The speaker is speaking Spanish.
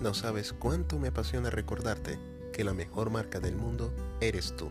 No sabes cuánto me apasiona recordarte que la mejor marca del mundo eres tú.